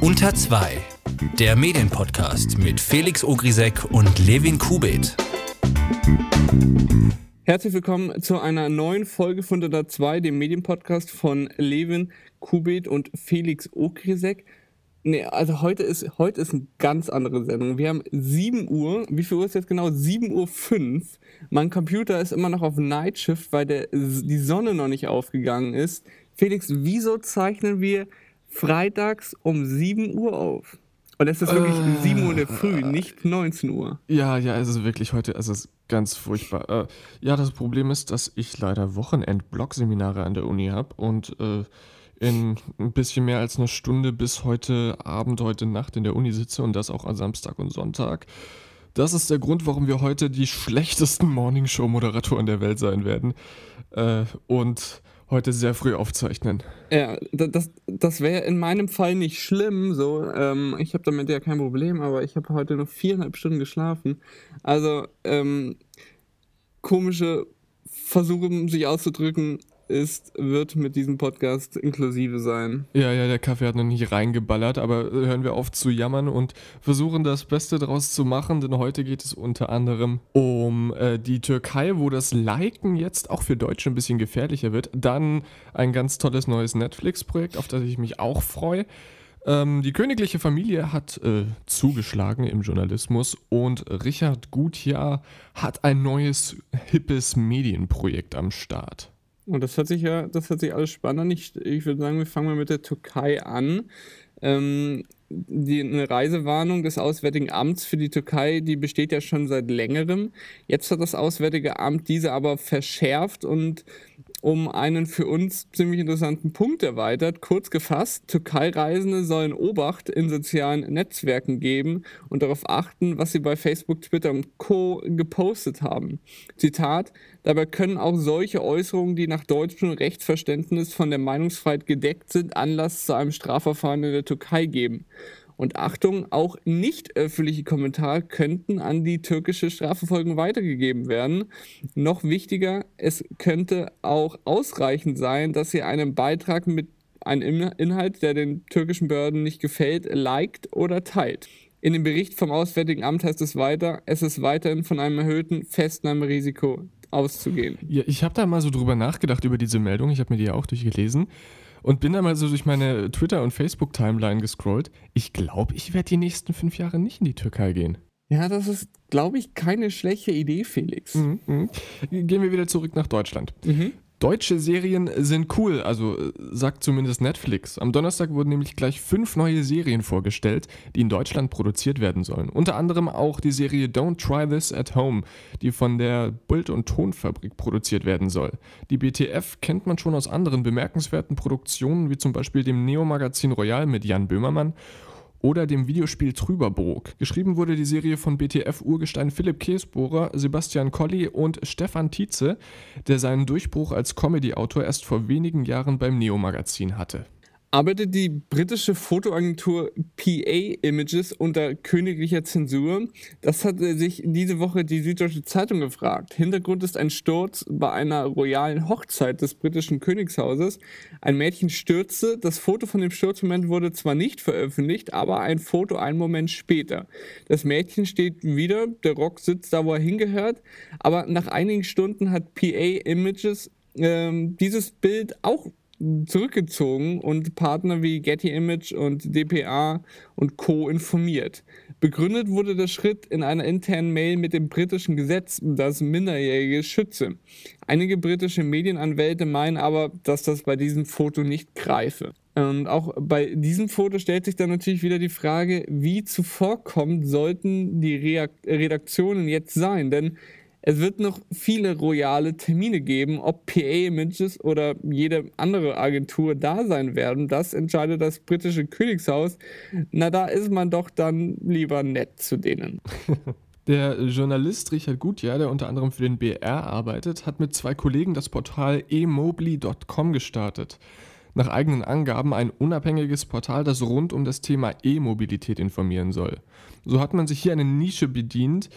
Unter 2, der Medienpodcast mit Felix Ogrisek und Levin Kubit. Herzlich willkommen zu einer neuen Folge von Unter 2, dem Medienpodcast von Levin Kubit und Felix Ogrisek. Nee, also heute ist, heute ist eine ganz andere Sendung. Wir haben 7 Uhr. Wie viel Uhr ist jetzt genau? 7 Uhr 5. Mein Computer ist immer noch auf Nightshift, weil der, die Sonne noch nicht aufgegangen ist. Felix, wieso zeichnen wir freitags um 7 Uhr auf? Und es ist wirklich äh, 7 Uhr in der Früh, nicht 19 Uhr. Ja, ja, es ist wirklich heute, es ist ganz furchtbar. Äh, ja, das Problem ist, dass ich leider Wochenend-Blog-Seminare an der Uni habe und äh, in ein bisschen mehr als einer Stunde bis heute Abend, heute Nacht in der Uni sitze und das auch an Samstag und Sonntag. Das ist der Grund, warum wir heute die schlechtesten Morningshow-Moderatoren der Welt sein werden. Äh, und heute sehr früh aufzeichnen. Ja, das, das wäre in meinem Fall nicht schlimm. So, ähm, ich habe damit ja kein Problem, aber ich habe heute noch viereinhalb Stunden geschlafen. Also ähm, komische Versuche, sich auszudrücken, ist, wird mit diesem Podcast inklusive sein. Ja, ja, der Kaffee hat noch nicht reingeballert, aber hören wir auf zu jammern und versuchen das Beste daraus zu machen, denn heute geht es unter anderem um äh, die Türkei, wo das Liken jetzt auch für Deutsche ein bisschen gefährlicher wird. Dann ein ganz tolles neues Netflix-Projekt, auf das ich mich auch freue. Ähm, die königliche Familie hat äh, zugeschlagen im Journalismus und Richard Gutjahr hat ein neues, hippes Medienprojekt am Start. Und das hört sich ja, das hört sich alles spannend an. Ich, ich würde sagen, wir fangen mal mit der Türkei an. Ähm, die, eine Reisewarnung des Auswärtigen Amts für die Türkei, die besteht ja schon seit längerem. Jetzt hat das Auswärtige Amt diese aber verschärft und um einen für uns ziemlich interessanten Punkt erweitert. Kurz gefasst, Türkei-Reisende sollen Obacht in sozialen Netzwerken geben und darauf achten, was sie bei Facebook, Twitter und Co. gepostet haben. Zitat, dabei können auch solche Äußerungen, die nach deutschem Rechtsverständnis von der Meinungsfreiheit gedeckt sind, Anlass zu einem Strafverfahren in der Türkei geben. Und Achtung, auch nicht öffentliche Kommentare könnten an die türkische Strafverfolgung weitergegeben werden. Noch wichtiger, es könnte auch ausreichend sein, dass ihr einen Beitrag mit einem Inhalt, der den türkischen Behörden nicht gefällt, liked oder teilt. In dem Bericht vom Auswärtigen Amt heißt es weiter, es ist weiterhin von einem erhöhten Festnahmerisiko auszugehen. Ja, ich habe da mal so drüber nachgedacht über diese Meldung, ich habe mir die ja auch durchgelesen und bin dann mal so durch meine Twitter- und Facebook-Timeline gescrollt. Ich glaube, ich werde die nächsten fünf Jahre nicht in die Türkei gehen. Ja, das ist, glaube ich, keine schlechte Idee, Felix. Mhm, mh. Gehen wir wieder zurück nach Deutschland. Mhm. Deutsche Serien sind cool, also äh, sagt zumindest Netflix. Am Donnerstag wurden nämlich gleich fünf neue Serien vorgestellt, die in Deutschland produziert werden sollen. Unter anderem auch die Serie Don't Try This at Home, die von der Bild- und Tonfabrik produziert werden soll. Die BTF kennt man schon aus anderen bemerkenswerten Produktionen, wie zum Beispiel dem Neo-Magazin Royal mit Jan Böhmermann oder dem Videospiel Trüberbrook. Geschrieben wurde die Serie von BTF-Urgestein Philipp Käsbohrer, Sebastian Colli und Stefan Tietze, der seinen Durchbruch als Comedy-Autor erst vor wenigen Jahren beim Neo-Magazin hatte arbeitet die britische Fotoagentur PA Images unter königlicher Zensur? Das hat sich diese Woche die Süddeutsche Zeitung gefragt. Hintergrund ist ein Sturz bei einer royalen Hochzeit des britischen Königshauses. Ein Mädchen stürzte. Das Foto von dem Sturzmoment wurde zwar nicht veröffentlicht, aber ein Foto einen Moment später. Das Mädchen steht wieder, der Rock sitzt da, wo er hingehört. Aber nach einigen Stunden hat PA Images ähm, dieses Bild auch zurückgezogen und Partner wie Getty Image und DPA und Co. informiert. Begründet wurde der Schritt in einer internen Mail mit dem britischen Gesetz, das Minderjährige schütze. Einige britische Medienanwälte meinen aber, dass das bei diesem Foto nicht greife. Und auch bei diesem Foto stellt sich dann natürlich wieder die Frage, wie zuvorkommt sollten die Redaktionen jetzt sein? Denn es wird noch viele royale Termine geben, ob PA Images oder jede andere Agentur da sein werden. Das entscheidet das britische Königshaus. Na, da ist man doch dann lieber nett zu denen. Der Journalist Richard Gutjahr, der unter anderem für den BR arbeitet, hat mit zwei Kollegen das Portal emobly.com gestartet. Nach eigenen Angaben ein unabhängiges Portal, das rund um das Thema E-Mobilität informieren soll. So hat man sich hier eine Nische bedient,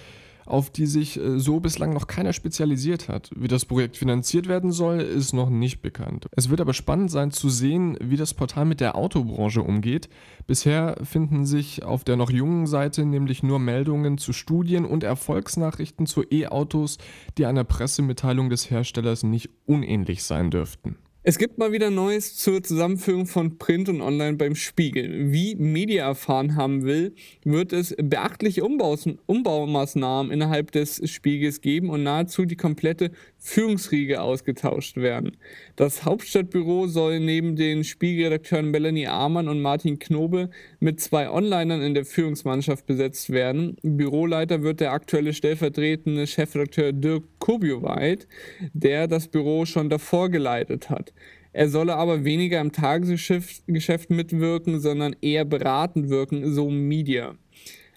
auf die sich äh, so bislang noch keiner spezialisiert hat. Wie das Projekt finanziert werden soll, ist noch nicht bekannt. Es wird aber spannend sein zu sehen, wie das Portal mit der Autobranche umgeht. Bisher finden sich auf der noch jungen Seite nämlich nur Meldungen zu Studien und Erfolgsnachrichten zu E-Autos, die einer Pressemitteilung des Herstellers nicht unähnlich sein dürften. Es gibt mal wieder Neues zur Zusammenführung von Print und Online beim Spiegel. Wie Media erfahren haben will, wird es beachtliche Umbaus Umbaumaßnahmen innerhalb des Spiegels geben und nahezu die komplette Führungsriege ausgetauscht werden. Das Hauptstadtbüro soll neben den Spiegelredakteuren Melanie Amann und Martin Knobe mit zwei Onlinern in der Führungsmannschaft besetzt werden. Büroleiter wird der aktuelle stellvertretende Chefredakteur Dirk Kubioweit, der das Büro schon davor geleitet hat. Er solle aber weniger im Tagesgeschäft mitwirken, sondern eher beratend wirken, so Media.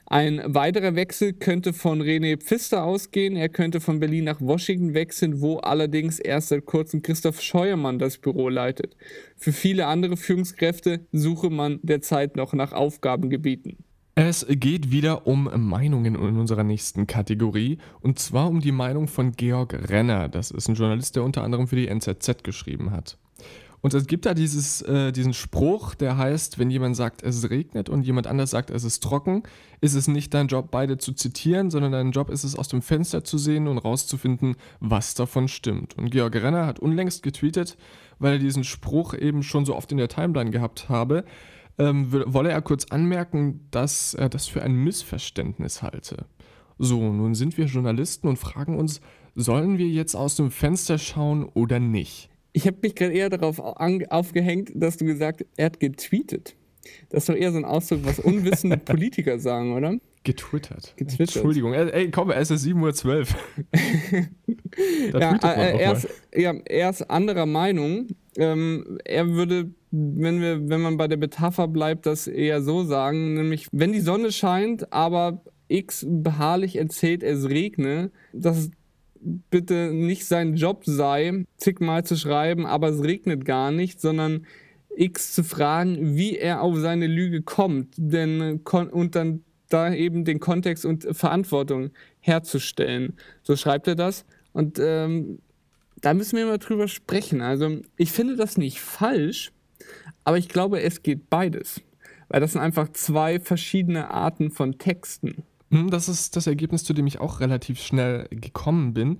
Ein weiterer Wechsel könnte von René Pfister ausgehen. Er könnte von Berlin nach Washington wechseln, wo allerdings erst seit kurzem Christoph Scheuermann das Büro leitet. Für viele andere Führungskräfte suche man derzeit noch nach Aufgabengebieten. Es geht wieder um Meinungen in unserer nächsten Kategorie und zwar um die Meinung von Georg Renner. Das ist ein Journalist, der unter anderem für die NZZ geschrieben hat. Und es gibt da dieses, äh, diesen Spruch, der heißt, wenn jemand sagt, es regnet und jemand anders sagt, es ist trocken, ist es nicht dein Job, beide zu zitieren, sondern dein Job ist es, aus dem Fenster zu sehen und rauszufinden, was davon stimmt. Und Georg Renner hat unlängst getweetet, weil er diesen Spruch eben schon so oft in der Timeline gehabt habe, ähm, wolle er kurz anmerken, dass er das für ein Missverständnis halte. So, nun sind wir Journalisten und fragen uns, sollen wir jetzt aus dem Fenster schauen oder nicht? Ich habe mich gerade eher darauf aufgehängt, dass du gesagt hast, er hat getweetet. Das ist doch eher so ein Ausdruck, was unwissende Politiker sagen, oder? Getwittert. Getwittert. Entschuldigung, ey, komm, es ist 7.12 Uhr. ja, äh, er, ist, ja, er ist anderer Meinung. Ähm, er würde, wenn, wir, wenn man bei der Metapher bleibt, das eher so sagen, nämlich, wenn die Sonne scheint, aber X beharrlich erzählt, es regne, dass bitte nicht sein Job sei, zigmal zu schreiben, aber es regnet gar nicht, sondern X zu fragen, wie er auf seine Lüge kommt, denn und dann da eben den Kontext und Verantwortung herzustellen. So schreibt er das. Und ähm, da müssen wir mal drüber sprechen. Also ich finde das nicht falsch, aber ich glaube, es geht beides. Weil das sind einfach zwei verschiedene Arten von Texten. Hm, das ist das Ergebnis, zu dem ich auch relativ schnell gekommen bin.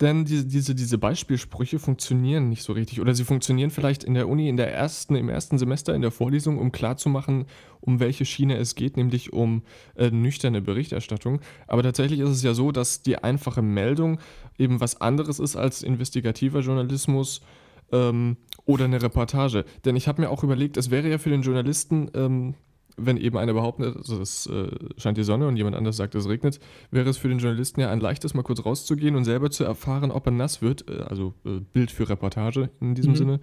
Denn diese, diese, diese Beispielsprüche funktionieren nicht so richtig. Oder sie funktionieren vielleicht in der Uni in der ersten, im ersten Semester in der Vorlesung, um klarzumachen, um welche Schiene es geht, nämlich um äh, nüchterne Berichterstattung. Aber tatsächlich ist es ja so, dass die einfache Meldung eben was anderes ist als investigativer Journalismus ähm, oder eine Reportage. Denn ich habe mir auch überlegt, es wäre ja für den Journalisten ähm, wenn eben einer behauptet, also es äh, scheint die Sonne und jemand anders sagt, es regnet, wäre es für den Journalisten ja ein leichtes, mal kurz rauszugehen und selber zu erfahren, ob er nass wird, äh, also äh, Bild für Reportage in diesem mhm. Sinne,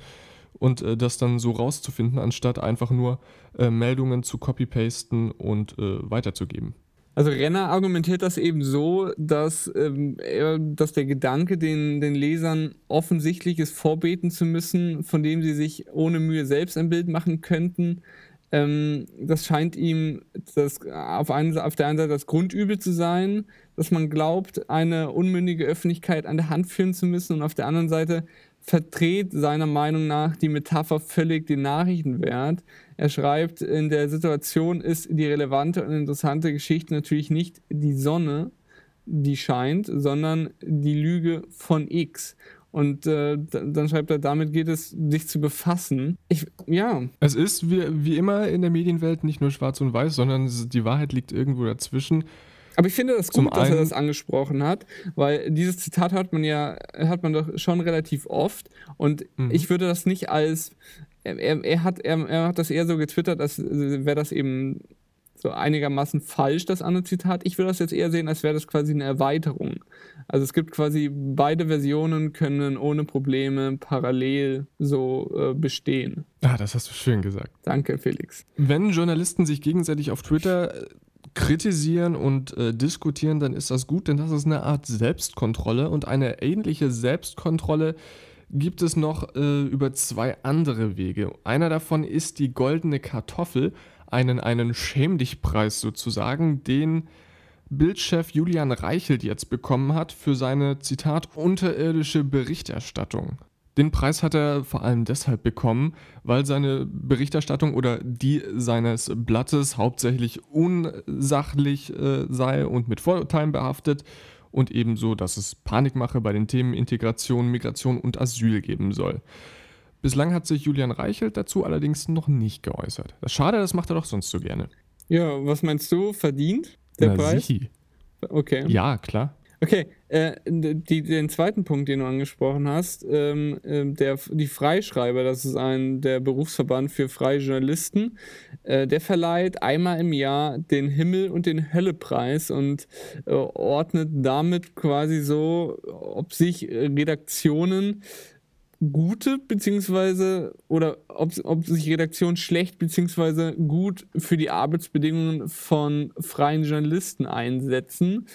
und äh, das dann so rauszufinden, anstatt einfach nur äh, Meldungen zu copy-pasten und äh, weiterzugeben. Also Renner argumentiert das eben so, dass, ähm, er, dass der Gedanke, den, den Lesern offensichtliches vorbeten zu müssen, von dem sie sich ohne Mühe selbst ein Bild machen könnten, ähm, das scheint ihm das, auf, einen, auf der einen Seite das Grundübel zu sein, dass man glaubt, eine unmündige Öffentlichkeit an der Hand führen zu müssen und auf der anderen Seite verdreht seiner Meinung nach die Metapher völlig den Nachrichtenwert. Er schreibt, in der Situation ist die relevante und interessante Geschichte natürlich nicht die Sonne, die scheint, sondern die Lüge von X. Und äh, dann schreibt er, damit geht es, sich zu befassen. Ich, ja. Es ist wie, wie immer in der Medienwelt nicht nur schwarz und weiß, sondern die Wahrheit liegt irgendwo dazwischen. Aber ich finde das gut, dass er das angesprochen hat, weil dieses Zitat hat man ja, hat man doch schon relativ oft. Und mhm. ich würde das nicht als, er, er, hat, er, er hat das eher so getwittert, als wäre das eben so einigermaßen falsch, das andere Zitat. Ich würde das jetzt eher sehen, als wäre das quasi eine Erweiterung. Also es gibt quasi beide Versionen können ohne Probleme parallel so äh, bestehen. Ah, das hast du schön gesagt. Danke, Felix. Wenn Journalisten sich gegenseitig auf Twitter äh, kritisieren und äh, diskutieren, dann ist das gut, denn das ist eine Art Selbstkontrolle und eine ähnliche Selbstkontrolle gibt es noch äh, über zwei andere Wege. Einer davon ist die goldene Kartoffel einen, einen Schäm dich-Preis sozusagen, den Bildchef Julian Reichelt jetzt bekommen hat für seine, Zitat, unterirdische Berichterstattung. Den Preis hat er vor allem deshalb bekommen, weil seine Berichterstattung oder die seines Blattes hauptsächlich unsachlich äh, sei und mit Vorurteilen behaftet und ebenso, dass es Panikmache bei den Themen Integration, Migration und Asyl geben soll. Bislang hat sich Julian Reichelt dazu allerdings noch nicht geäußert. Das schade, das macht er doch sonst so gerne. Ja, was meinst du? Verdient der Na, Preis? sichi. Okay. Ja, klar. Okay, äh, die, den zweiten Punkt, den du angesprochen hast, ähm, ähm, der, die Freischreiber, das ist ein der Berufsverband für freie Journalisten, äh, der verleiht einmal im Jahr den Himmel- und den Höllepreis und äh, ordnet damit quasi so, ob sich Redaktionen gute beziehungsweise oder ob, ob sich Redaktionen schlecht beziehungsweise gut für die Arbeitsbedingungen von freien Journalisten einsetzen.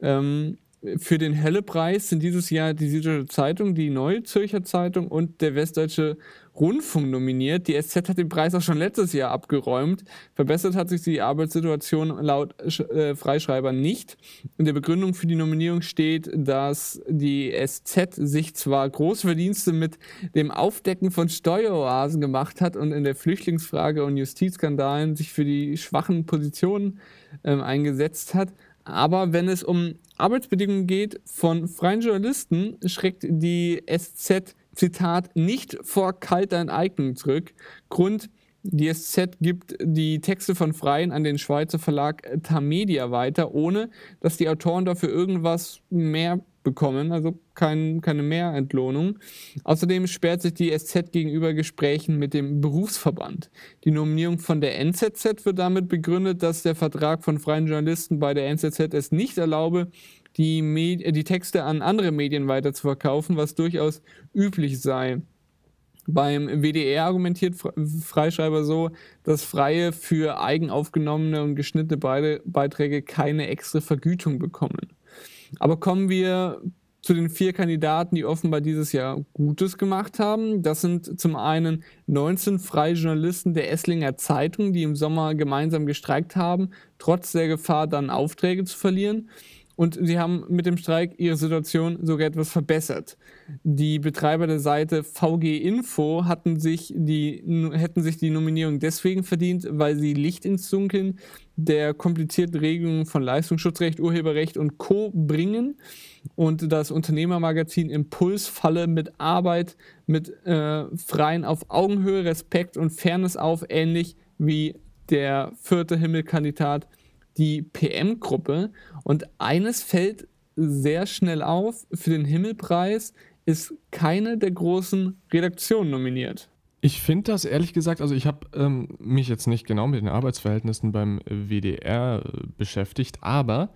Ähm, für den Helle-Preis sind dieses Jahr die Süddeutsche Zeitung, die Neue Zürcher Zeitung und der Westdeutsche Rundfunk nominiert. Die SZ hat den Preis auch schon letztes Jahr abgeräumt. Verbessert hat sich die Arbeitssituation laut äh, Freischreiber nicht. In der Begründung für die Nominierung steht, dass die SZ sich zwar große Verdienste mit dem Aufdecken von Steueroasen gemacht hat und in der Flüchtlingsfrage und Justizskandalen sich für die schwachen Positionen äh, eingesetzt hat, aber wenn es um Arbeitsbedingungen geht von freien Journalisten, schreckt die SZ, Zitat, nicht vor kalter Enteignung zurück. Grund, die SZ gibt die Texte von Freien an den Schweizer Verlag Tamedia weiter, ohne dass die Autoren dafür irgendwas mehr bekommen, also kein, keine Mehrentlohnung. Außerdem sperrt sich die SZ gegenüber Gesprächen mit dem Berufsverband. Die Nominierung von der NZZ wird damit begründet, dass der Vertrag von freien Journalisten bei der NZZ es nicht erlaube, die, Med die Texte an andere Medien weiter zu verkaufen, was durchaus üblich sei. Beim WDR argumentiert Freischreiber so, dass Freie für eigen aufgenommene und geschnittene Beiträge keine extra Vergütung bekommen. Aber kommen wir zu den vier Kandidaten, die offenbar dieses Jahr Gutes gemacht haben. Das sind zum einen 19 freie Journalisten der Esslinger Zeitung, die im Sommer gemeinsam gestreikt haben, trotz der Gefahr, dann Aufträge zu verlieren und sie haben mit dem Streik ihre Situation sogar etwas verbessert. Die Betreiber der Seite VG Info hatten sich die, hätten sich die Nominierung deswegen verdient, weil sie Licht ins Dunkeln der komplizierten Regelungen von Leistungsschutzrecht, Urheberrecht und Co. bringen und das Unternehmermagazin Impulsfalle mit Arbeit, mit äh, Freien auf Augenhöhe, Respekt und Fairness auf, ähnlich wie der vierte Himmelkandidat die PM-Gruppe und eines fällt sehr schnell auf, für den Himmelpreis ist keine der großen Redaktionen nominiert. Ich finde das ehrlich gesagt, also ich habe ähm, mich jetzt nicht genau mit den Arbeitsverhältnissen beim WDR äh, beschäftigt, aber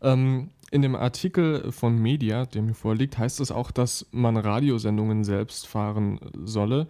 ähm, in dem Artikel von Media, der mir vorliegt, heißt es auch, dass man Radiosendungen selbst fahren solle.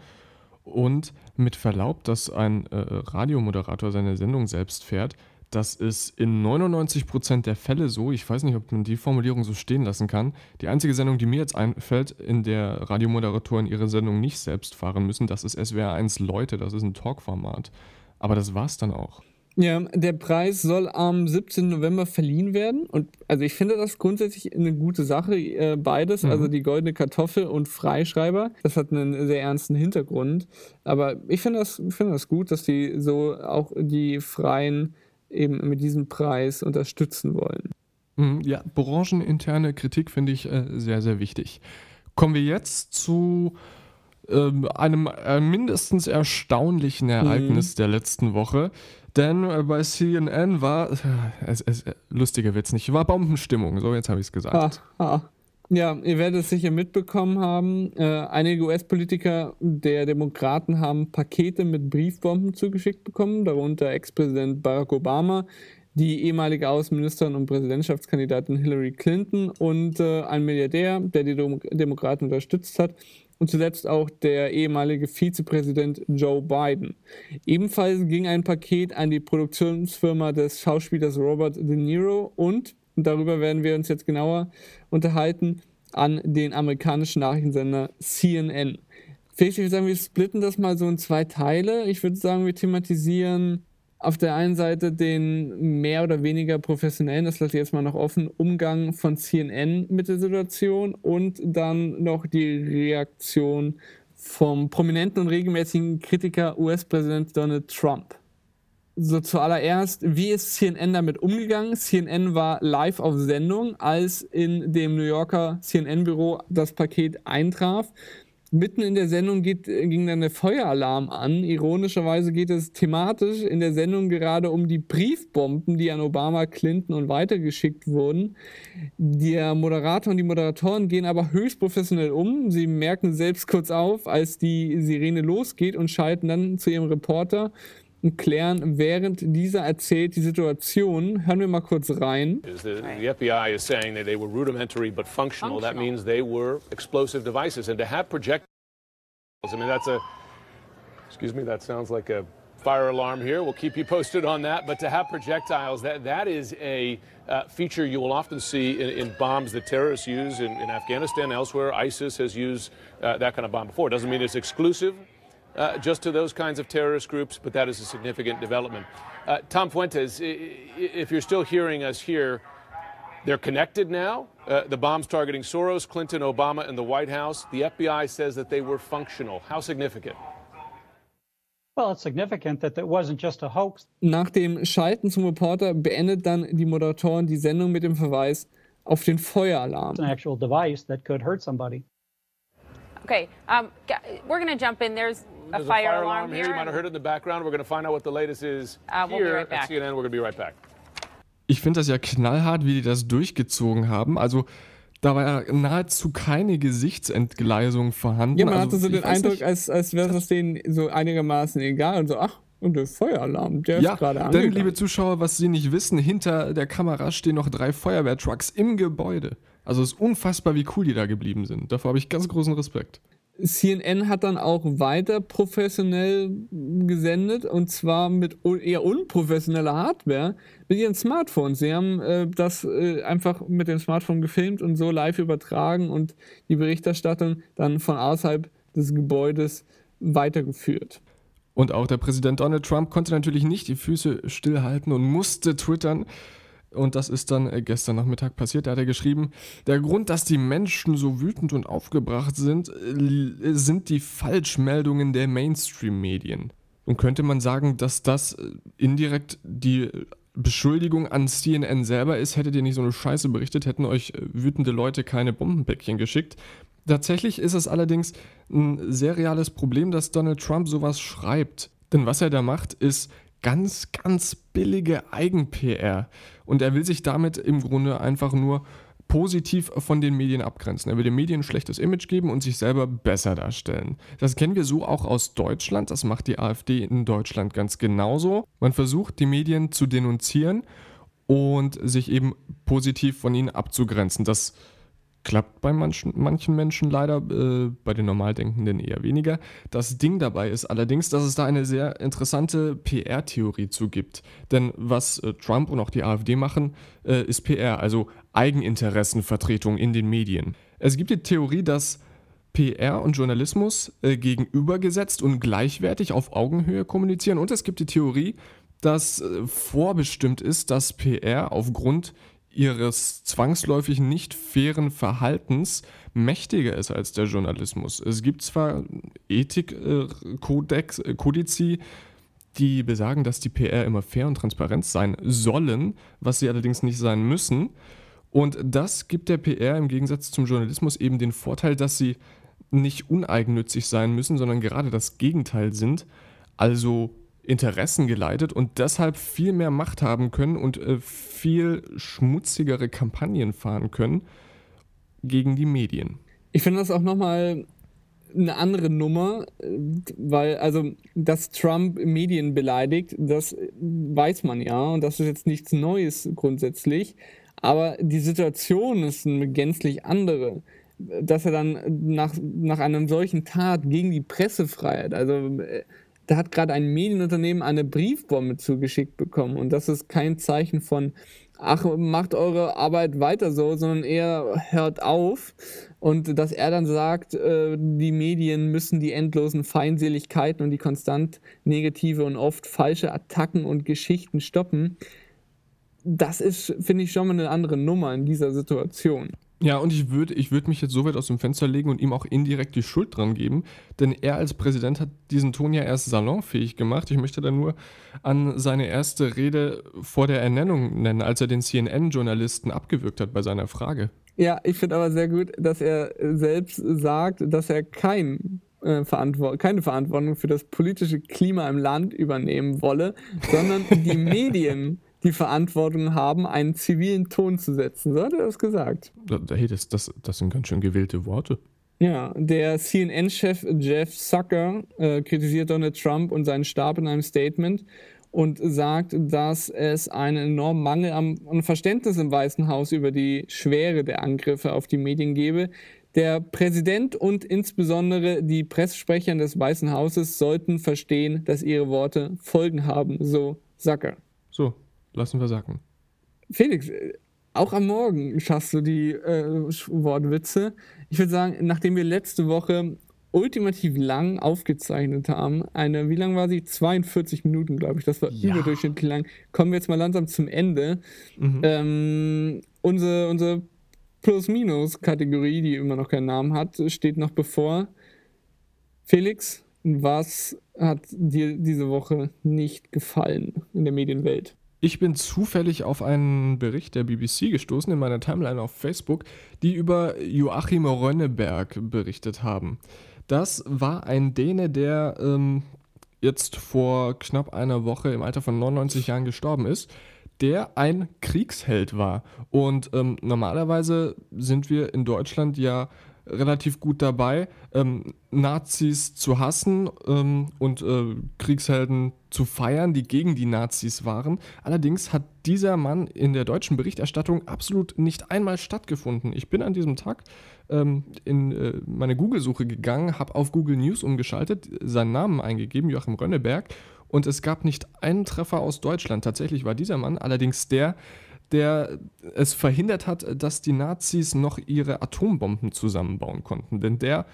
Und mit Verlaub, dass ein äh, Radiomoderator seine Sendung selbst fährt, das ist in 99% der Fälle so. Ich weiß nicht, ob man die Formulierung so stehen lassen kann. Die einzige Sendung, die mir jetzt einfällt, in der Radiomoderatoren ihre Sendung nicht selbst fahren müssen, das ist SWR1 Leute, das ist ein Talkformat. Aber das war's dann auch. Ja, der Preis soll am 17. November verliehen werden. Und also ich finde das grundsätzlich eine gute Sache, äh, beides, mhm. also die goldene Kartoffel und Freischreiber. Das hat einen sehr ernsten Hintergrund. Aber ich finde das, find das gut, dass die so auch die freien eben mit diesem Preis unterstützen wollen. Mhm, ja, brancheninterne Kritik finde ich äh, sehr, sehr wichtig. Kommen wir jetzt zu ähm, einem äh, mindestens erstaunlichen Ereignis mhm. der letzten Woche. Denn äh, bei CNN war, äh, es, es, lustiger wird's nicht, war Bombenstimmung, so jetzt habe ich es gesagt. Ah, ah. Ja, ihr werdet es sicher mitbekommen haben. Äh, einige US-Politiker der Demokraten haben Pakete mit Briefbomben zugeschickt bekommen, darunter Ex-Präsident Barack Obama, die ehemalige Außenministerin und Präsidentschaftskandidatin Hillary Clinton und äh, ein Milliardär, der die Dem Demokraten unterstützt hat. Und zuletzt auch der ehemalige Vizepräsident Joe Biden. Ebenfalls ging ein Paket an die Produktionsfirma des Schauspielers Robert De Niro und und darüber werden wir uns jetzt genauer unterhalten, an den amerikanischen Nachrichtensender CNN. Felix, ich würde sagen, wir splitten das mal so in zwei Teile. Ich würde sagen, wir thematisieren auf der einen Seite den mehr oder weniger professionellen, das lasse ich jetzt mal noch offen, Umgang von CNN mit der Situation und dann noch die Reaktion vom prominenten und regelmäßigen Kritiker US-Präsident Donald Trump. So zuallererst, wie ist CNN damit umgegangen? CNN war live auf Sendung, als in dem New Yorker CNN-Büro das Paket eintraf. Mitten in der Sendung geht, ging dann der Feueralarm an. Ironischerweise geht es thematisch in der Sendung gerade um die Briefbomben, die an Obama, Clinton und weitergeschickt wurden. Der Moderator und die Moderatoren gehen aber höchst professionell um. Sie merken selbst kurz auf, als die Sirene losgeht und schalten dann zu ihrem Reporter und klären, während dieser erzählt die Situation. Hören wir mal kurz rein. The, the FBI is saying that they were rudimentary but functional. functional. That means they were explosive devices. And to have projectiles, I mean, that's a, excuse me, that sounds like a fire alarm here. We'll keep you posted on that. But to have projectiles, that, that is a uh, feature you will often see in, in, bombs that terrorists use in, in Afghanistan, elsewhere. ISIS has used uh, that kind of bomb before. It doesn't mean it's exclusive uh, just to those kinds of terrorist groups, but that is a significant development. Uh, Tom Fuentes, if you're still hearing us here, they're connected now. Uh, the bombs targeting Soros, Clinton, Obama, and the White House. The FBI says that they were functional. How significant? Well, it's significant that it wasn't just a hoax. Nach dem Schalten zum Reporter beendet dann die Moderatoren die Sendung mit dem Verweis auf den Feueralarm. It's an actual device that could hurt somebody. Okay, um, we're going to jump in. There's a There's fire, a fire alarm, alarm here. You might have heard it in the background. We're going to find out what the latest is uh, we'll here right at CNN. We're going to be right back. Ich finde das ja knallhart, wie die das durchgezogen haben. Also da war ja nahezu keine Gesichtsentgleisung vorhanden. Ja, man also, hatte so den Eindruck, nicht, als, als wäre es denen so einigermaßen egal und so, ach, und der Feueralarm, der ja, ist gerade angegangen. Denn, liebe Zuschauer, was Sie nicht wissen, hinter der Kamera stehen noch drei Feuerwehrtrucks im Gebäude. Also es ist unfassbar, wie cool die da geblieben sind. Davor habe ich ganz großen Respekt. CNN hat dann auch weiter professionell gesendet und zwar mit eher unprofessioneller Hardware mit ihren Smartphones. Sie haben äh, das äh, einfach mit dem Smartphone gefilmt und so live übertragen und die Berichterstattung dann von außerhalb des Gebäudes weitergeführt. Und auch der Präsident Donald Trump konnte natürlich nicht die Füße stillhalten und musste twittern. Und das ist dann äh, gestern Nachmittag passiert. Da hat er geschrieben, der Grund, dass die Menschen so wütend und aufgebracht sind, äh, sind die Falschmeldungen der Mainstream-Medien. Und könnte man sagen, dass das äh, indirekt die Beschuldigung an CNN selber ist, hättet ihr nicht so eine Scheiße berichtet, hätten euch wütende Leute keine Bombenpäckchen geschickt. Tatsächlich ist es allerdings ein sehr reales Problem, dass Donald Trump sowas schreibt. Denn was er da macht, ist ganz, ganz billige Eigen-PR. Und er will sich damit im Grunde einfach nur positiv von den Medien abgrenzen. Er will den Medien ein schlechtes Image geben und sich selber besser darstellen. Das kennen wir so auch aus Deutschland. Das macht die AfD in Deutschland ganz genauso. Man versucht, die Medien zu denunzieren und sich eben positiv von ihnen abzugrenzen. Das klappt bei manchen, manchen Menschen leider, äh, bei den Normaldenkenden eher weniger. Das Ding dabei ist allerdings, dass es da eine sehr interessante PR-Theorie zu gibt. Denn was äh, Trump und auch die AfD machen, äh, ist PR, also Eigeninteressenvertretung in den Medien. Es gibt die Theorie, dass PR und Journalismus äh, gegenübergesetzt und gleichwertig auf Augenhöhe kommunizieren. Und es gibt die Theorie, dass äh, vorbestimmt ist, dass PR aufgrund ihres zwangsläufig nicht fairen Verhaltens mächtiger ist als der Journalismus. Es gibt zwar Ethikkodex, äh, Kodizi, die besagen, dass die PR immer fair und transparent sein sollen, was sie allerdings nicht sein müssen. Und das gibt der PR im Gegensatz zum Journalismus eben den Vorteil, dass sie nicht uneigennützig sein müssen, sondern gerade das Gegenteil sind. Also Interessen geleitet und deshalb viel mehr Macht haben können und äh, viel schmutzigere Kampagnen fahren können gegen die Medien. Ich finde das auch nochmal eine andere Nummer, äh, weil, also, dass Trump Medien beleidigt, das weiß man ja und das ist jetzt nichts Neues grundsätzlich, aber die Situation ist eine gänzlich andere. Dass er dann nach, nach einem solchen Tat gegen die Pressefreiheit, also äh, da hat gerade ein Medienunternehmen eine Briefbombe zugeschickt bekommen und das ist kein Zeichen von ach, macht eure Arbeit weiter so, sondern eher hört auf. Und dass er dann sagt, äh, die Medien müssen die endlosen Feindseligkeiten und die konstant negative und oft falsche Attacken und Geschichten stoppen, das ist, finde ich, schon mal eine andere Nummer in dieser Situation. Ja, und ich würde ich würd mich jetzt so weit aus dem Fenster legen und ihm auch indirekt die Schuld dran geben, denn er als Präsident hat diesen Ton ja erst salonfähig gemacht. Ich möchte da nur an seine erste Rede vor der Ernennung nennen, als er den CNN-Journalisten abgewürgt hat bei seiner Frage. Ja, ich finde aber sehr gut, dass er selbst sagt, dass er kein äh, Verantwort keine Verantwortung für das politische Klima im Land übernehmen wolle, sondern die Medien die Verantwortung haben, einen zivilen Ton zu setzen. So hat er das gesagt. Hey, das, das, das sind ganz schön gewählte Worte. Ja, der CNN-Chef Jeff Zucker äh, kritisiert Donald Trump und seinen Stab in einem Statement und sagt, dass es einen enormen Mangel am Verständnis im Weißen Haus über die Schwere der Angriffe auf die Medien gebe. Der Präsident und insbesondere die Pressesprecher des Weißen Hauses sollten verstehen, dass ihre Worte Folgen haben, so Zucker. So, lassen wir sacken. Felix, äh, auch am Morgen schaffst du die äh, Wortwitze. Ich würde sagen, nachdem wir letzte Woche ultimativ lang aufgezeichnet haben, eine, wie lang war sie? 42 Minuten, glaube ich. Das war ja. überdurchschnittlich lang. Kommen wir jetzt mal langsam zum Ende. Mhm. Ähm, unsere, unsere Plus-Minus-Kategorie, die immer noch keinen Namen hat, steht noch bevor. Felix, was hat dir diese Woche nicht gefallen in der Medienwelt? Ich bin zufällig auf einen Bericht der BBC gestoßen in meiner Timeline auf Facebook, die über Joachim Rönneberg berichtet haben. Das war ein Däne, der ähm, jetzt vor knapp einer Woche im Alter von 99 Jahren gestorben ist, der ein Kriegsheld war. Und ähm, normalerweise sind wir in Deutschland ja relativ gut dabei, ähm, Nazis zu hassen ähm, und äh, Kriegshelden zu feiern, die gegen die Nazis waren. Allerdings hat dieser Mann in der deutschen Berichterstattung absolut nicht einmal stattgefunden. Ich bin an diesem Tag ähm, in äh, meine Google-Suche gegangen, habe auf Google News umgeschaltet, seinen Namen eingegeben, Joachim Rönneberg, und es gab nicht einen Treffer aus Deutschland. Tatsächlich war dieser Mann allerdings der, der es verhindert hat, dass die Nazis noch ihre Atombomben zusammenbauen konnten. Denn der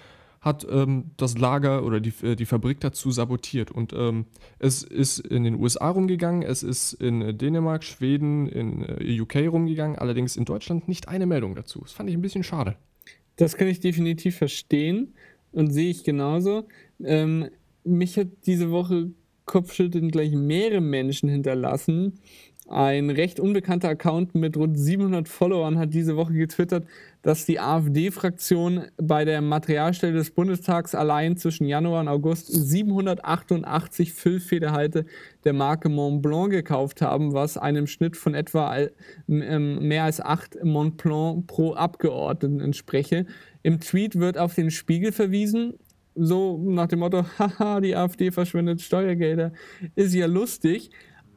hat ähm, das Lager oder die, äh, die Fabrik dazu sabotiert. Und ähm, es ist in den USA rumgegangen, es ist in Dänemark, Schweden, in äh, UK rumgegangen, allerdings in Deutschland nicht eine Meldung dazu. Das fand ich ein bisschen schade. Das kann ich definitiv verstehen und sehe ich genauso. Ähm, mich hat diese Woche Kopfschütteln gleich mehrere Menschen hinterlassen, ein recht unbekannter Account mit rund 700 Followern hat diese Woche getwittert, dass die AfD-Fraktion bei der Materialstelle des Bundestags allein zwischen Januar und August 788 Füllfederhalte der Marke Montblanc gekauft haben, was einem Schnitt von etwa ähm, mehr als 8 Montblanc pro Abgeordneten entspreche. Im Tweet wird auf den Spiegel verwiesen, so nach dem Motto, haha, die AfD verschwendet Steuergelder, ist ja lustig.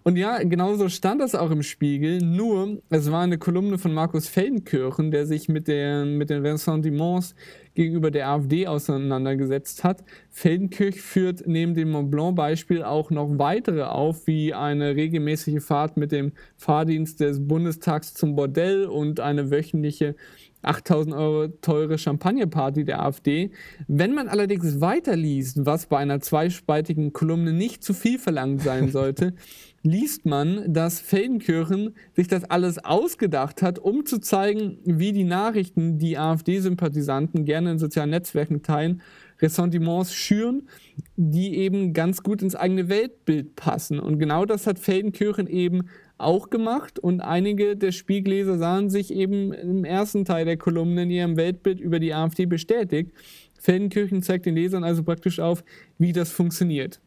Und ja, genauso stand das auch im Spiegel, nur es war eine Kolumne von Markus Feldenkirchen, der sich mit, der, mit den Ressentiments gegenüber der AfD auseinandergesetzt hat. Feldenkirch führt neben dem Mont Blanc-Beispiel auch noch weitere auf, wie eine regelmäßige Fahrt mit dem Fahrdienst des Bundestags zum Bordell und eine wöchentliche 8000 Euro teure Champagnerparty der AfD. Wenn man allerdings weiterliest, was bei einer zweispaltigen Kolumne nicht zu viel verlangt sein sollte, liest man, dass Feldenkirchen sich das alles ausgedacht hat, um zu zeigen, wie die Nachrichten, die AfD-Sympathisanten gerne in sozialen Netzwerken teilen, Ressentiments schüren, die eben ganz gut ins eigene Weltbild passen. Und genau das hat Feldenkirchen eben auch gemacht und einige der Spiegleser sahen sich eben im ersten Teil der Kolumne in ihrem Weltbild über die AfD bestätigt. Feldenkirchen zeigt den Lesern also praktisch auf, wie das funktioniert.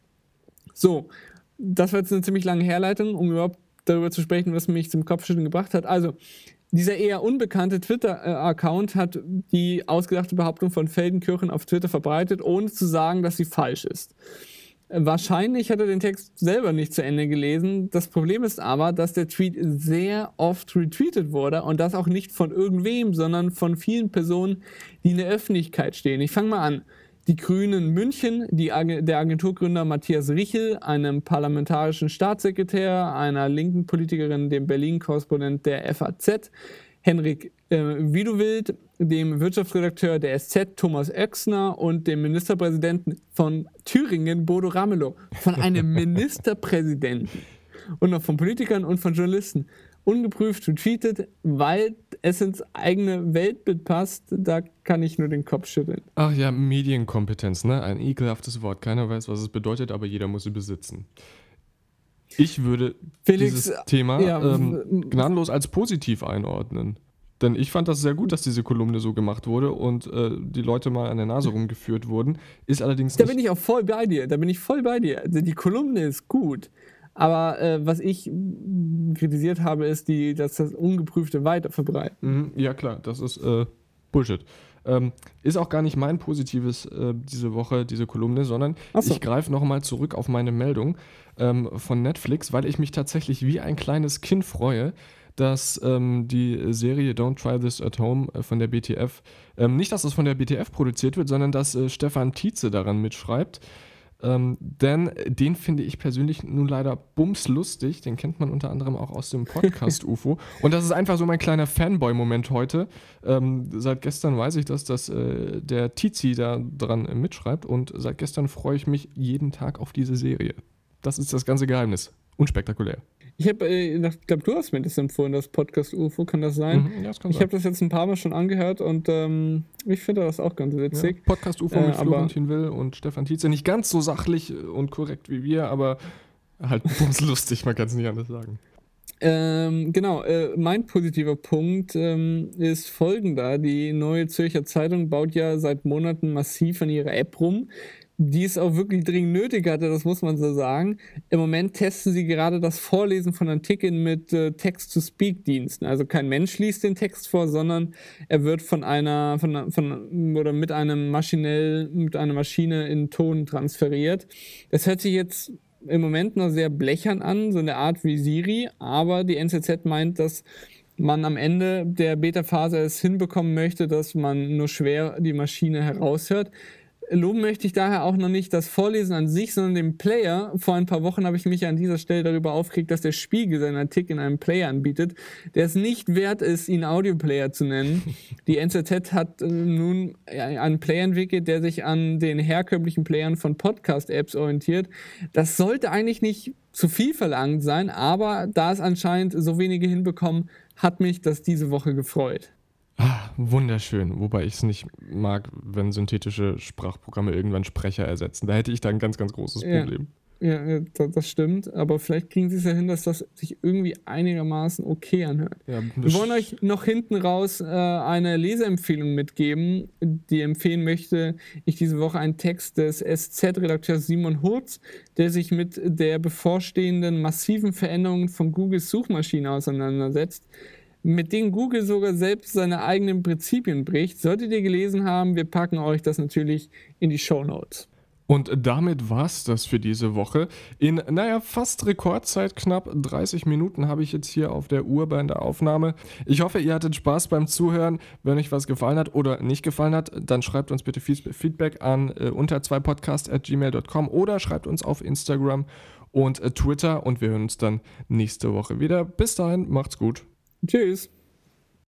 So, das war jetzt eine ziemlich lange Herleitung, um überhaupt darüber zu sprechen, was mich zum Kopfschütteln gebracht hat. Also, dieser eher unbekannte Twitter-Account hat die ausgedachte Behauptung von Feldenkirchen auf Twitter verbreitet, ohne zu sagen, dass sie falsch ist. Wahrscheinlich hat er den Text selber nicht zu Ende gelesen. Das Problem ist aber, dass der Tweet sehr oft retweetet wurde und das auch nicht von irgendwem, sondern von vielen Personen, die in der Öffentlichkeit stehen. Ich fange mal an. Die Grünen München, die, der Agenturgründer Matthias Richel, einem parlamentarischen Staatssekretär, einer linken Politikerin, dem Berlin-Korrespondent der FAZ, Henrik äh, Widuwild, dem Wirtschaftsredakteur der SZ Thomas Oechsner und dem Ministerpräsidenten von Thüringen Bodo Ramelow. Von einem Ministerpräsidenten. Und noch von Politikern und von Journalisten. Ungeprüft retweetet, weil es ins eigene Weltbild passt. Da kann ich nur den Kopf schütteln. Ach ja, Medienkompetenz, ne? Ein ekelhaftes Wort. Keiner weiß, was es bedeutet, aber jeder muss sie besitzen. Ich würde Felix, dieses Thema ja, ähm, gnadenlos als positiv einordnen. Denn ich fand das sehr gut, dass diese Kolumne so gemacht wurde und äh, die Leute mal an der Nase rumgeführt wurden. Ist allerdings. Da bin ich auch voll bei dir. Da bin ich voll bei dir. Die Kolumne ist gut. Aber äh, was ich kritisiert habe, ist, die, dass das Ungeprüfte weiterverbreiten. Mhm, ja, klar, das ist äh, Bullshit. Ähm, ist auch gar nicht mein positives äh, diese Woche, diese Kolumne, sondern so. ich greife nochmal zurück auf meine Meldung ähm, von Netflix, weil ich mich tatsächlich wie ein kleines Kind freue, dass ähm, die Serie Don't Try This at Home äh, von der BTF, ähm, nicht, dass das von der BTF produziert wird, sondern dass äh, Stefan Tietze daran mitschreibt. Ähm, denn den finde ich persönlich nun leider bumslustig. Den kennt man unter anderem auch aus dem Podcast UFO. Und das ist einfach so mein kleiner Fanboy-Moment heute. Ähm, seit gestern weiß ich das, dass äh, der Tizi da dran äh, mitschreibt. Und seit gestern freue ich mich jeden Tag auf diese Serie. Das ist das ganze Geheimnis. Unspektakulär. Ich habe, äh, glaube, du hast mir das empfohlen, das Podcast UFO, kann das sein? Mhm, ja, das kann ich habe das jetzt ein paar Mal schon angehört und ähm, ich finde das auch ganz witzig. Ja, Podcast UFO äh, mit Florentin Will und Stefan Tietze. Nicht ganz so sachlich und korrekt wie wir, aber halt uns lustig, man kann es nicht anders sagen. Ähm, genau, äh, mein positiver Punkt ähm, ist folgender. Die Neue Zürcher Zeitung baut ja seit Monaten massiv an ihrer App rum die es auch wirklich dringend nötig hatte, das muss man so sagen. Im Moment testen sie gerade das Vorlesen von Artikeln mit äh, Text-to-Speak-Diensten. Also kein Mensch liest den Text vor, sondern er wird von einer, von, von, oder mit einem maschinell, mit einer Maschine in Ton transferiert. Das hört sich jetzt im Moment noch sehr blechern an, so eine Art wie Siri, aber die NZZ meint, dass man am Ende der Beta-Phase es hinbekommen möchte, dass man nur schwer die Maschine heraushört loben möchte ich daher auch noch nicht das Vorlesen an sich, sondern den Player. Vor ein paar Wochen habe ich mich an dieser Stelle darüber aufgeregt, dass der Spiegel seinen Artikel in einem Player anbietet, der es nicht wert ist, ihn Audioplayer zu nennen. Die NZZ hat äh, nun einen Player entwickelt, der sich an den herkömmlichen Playern von Podcast-Apps orientiert. Das sollte eigentlich nicht zu viel verlangt sein, aber da es anscheinend so wenige hinbekommen, hat mich das diese Woche gefreut. Ah, wunderschön. Wobei ich es nicht mag, wenn synthetische Sprachprogramme irgendwann Sprecher ersetzen. Da hätte ich da ein ganz, ganz großes Problem. Ja, ja das stimmt. Aber vielleicht kriegen sie es ja hin, dass das sich irgendwie einigermaßen okay anhört. Ja, Wir wollen euch noch hinten raus äh, eine Leseempfehlung mitgeben, die empfehlen möchte ich diese Woche einen Text des SZ-Redakteurs Simon Hurz, der sich mit der bevorstehenden massiven Veränderung von Googles Suchmaschine auseinandersetzt mit denen Google sogar selbst seine eigenen Prinzipien bricht. Solltet ihr gelesen haben, wir packen euch das natürlich in die Show Notes. Und damit war's das für diese Woche. In, naja, fast Rekordzeit, knapp 30 Minuten habe ich jetzt hier auf der Uhr bei der Aufnahme. Ich hoffe, ihr hattet Spaß beim Zuhören. Wenn euch was gefallen hat oder nicht gefallen hat, dann schreibt uns bitte Feedback an äh, unter 2 podcast.gmail.com oder schreibt uns auf Instagram und äh, Twitter und wir hören uns dann nächste Woche wieder. Bis dahin, macht's gut. Tschüss.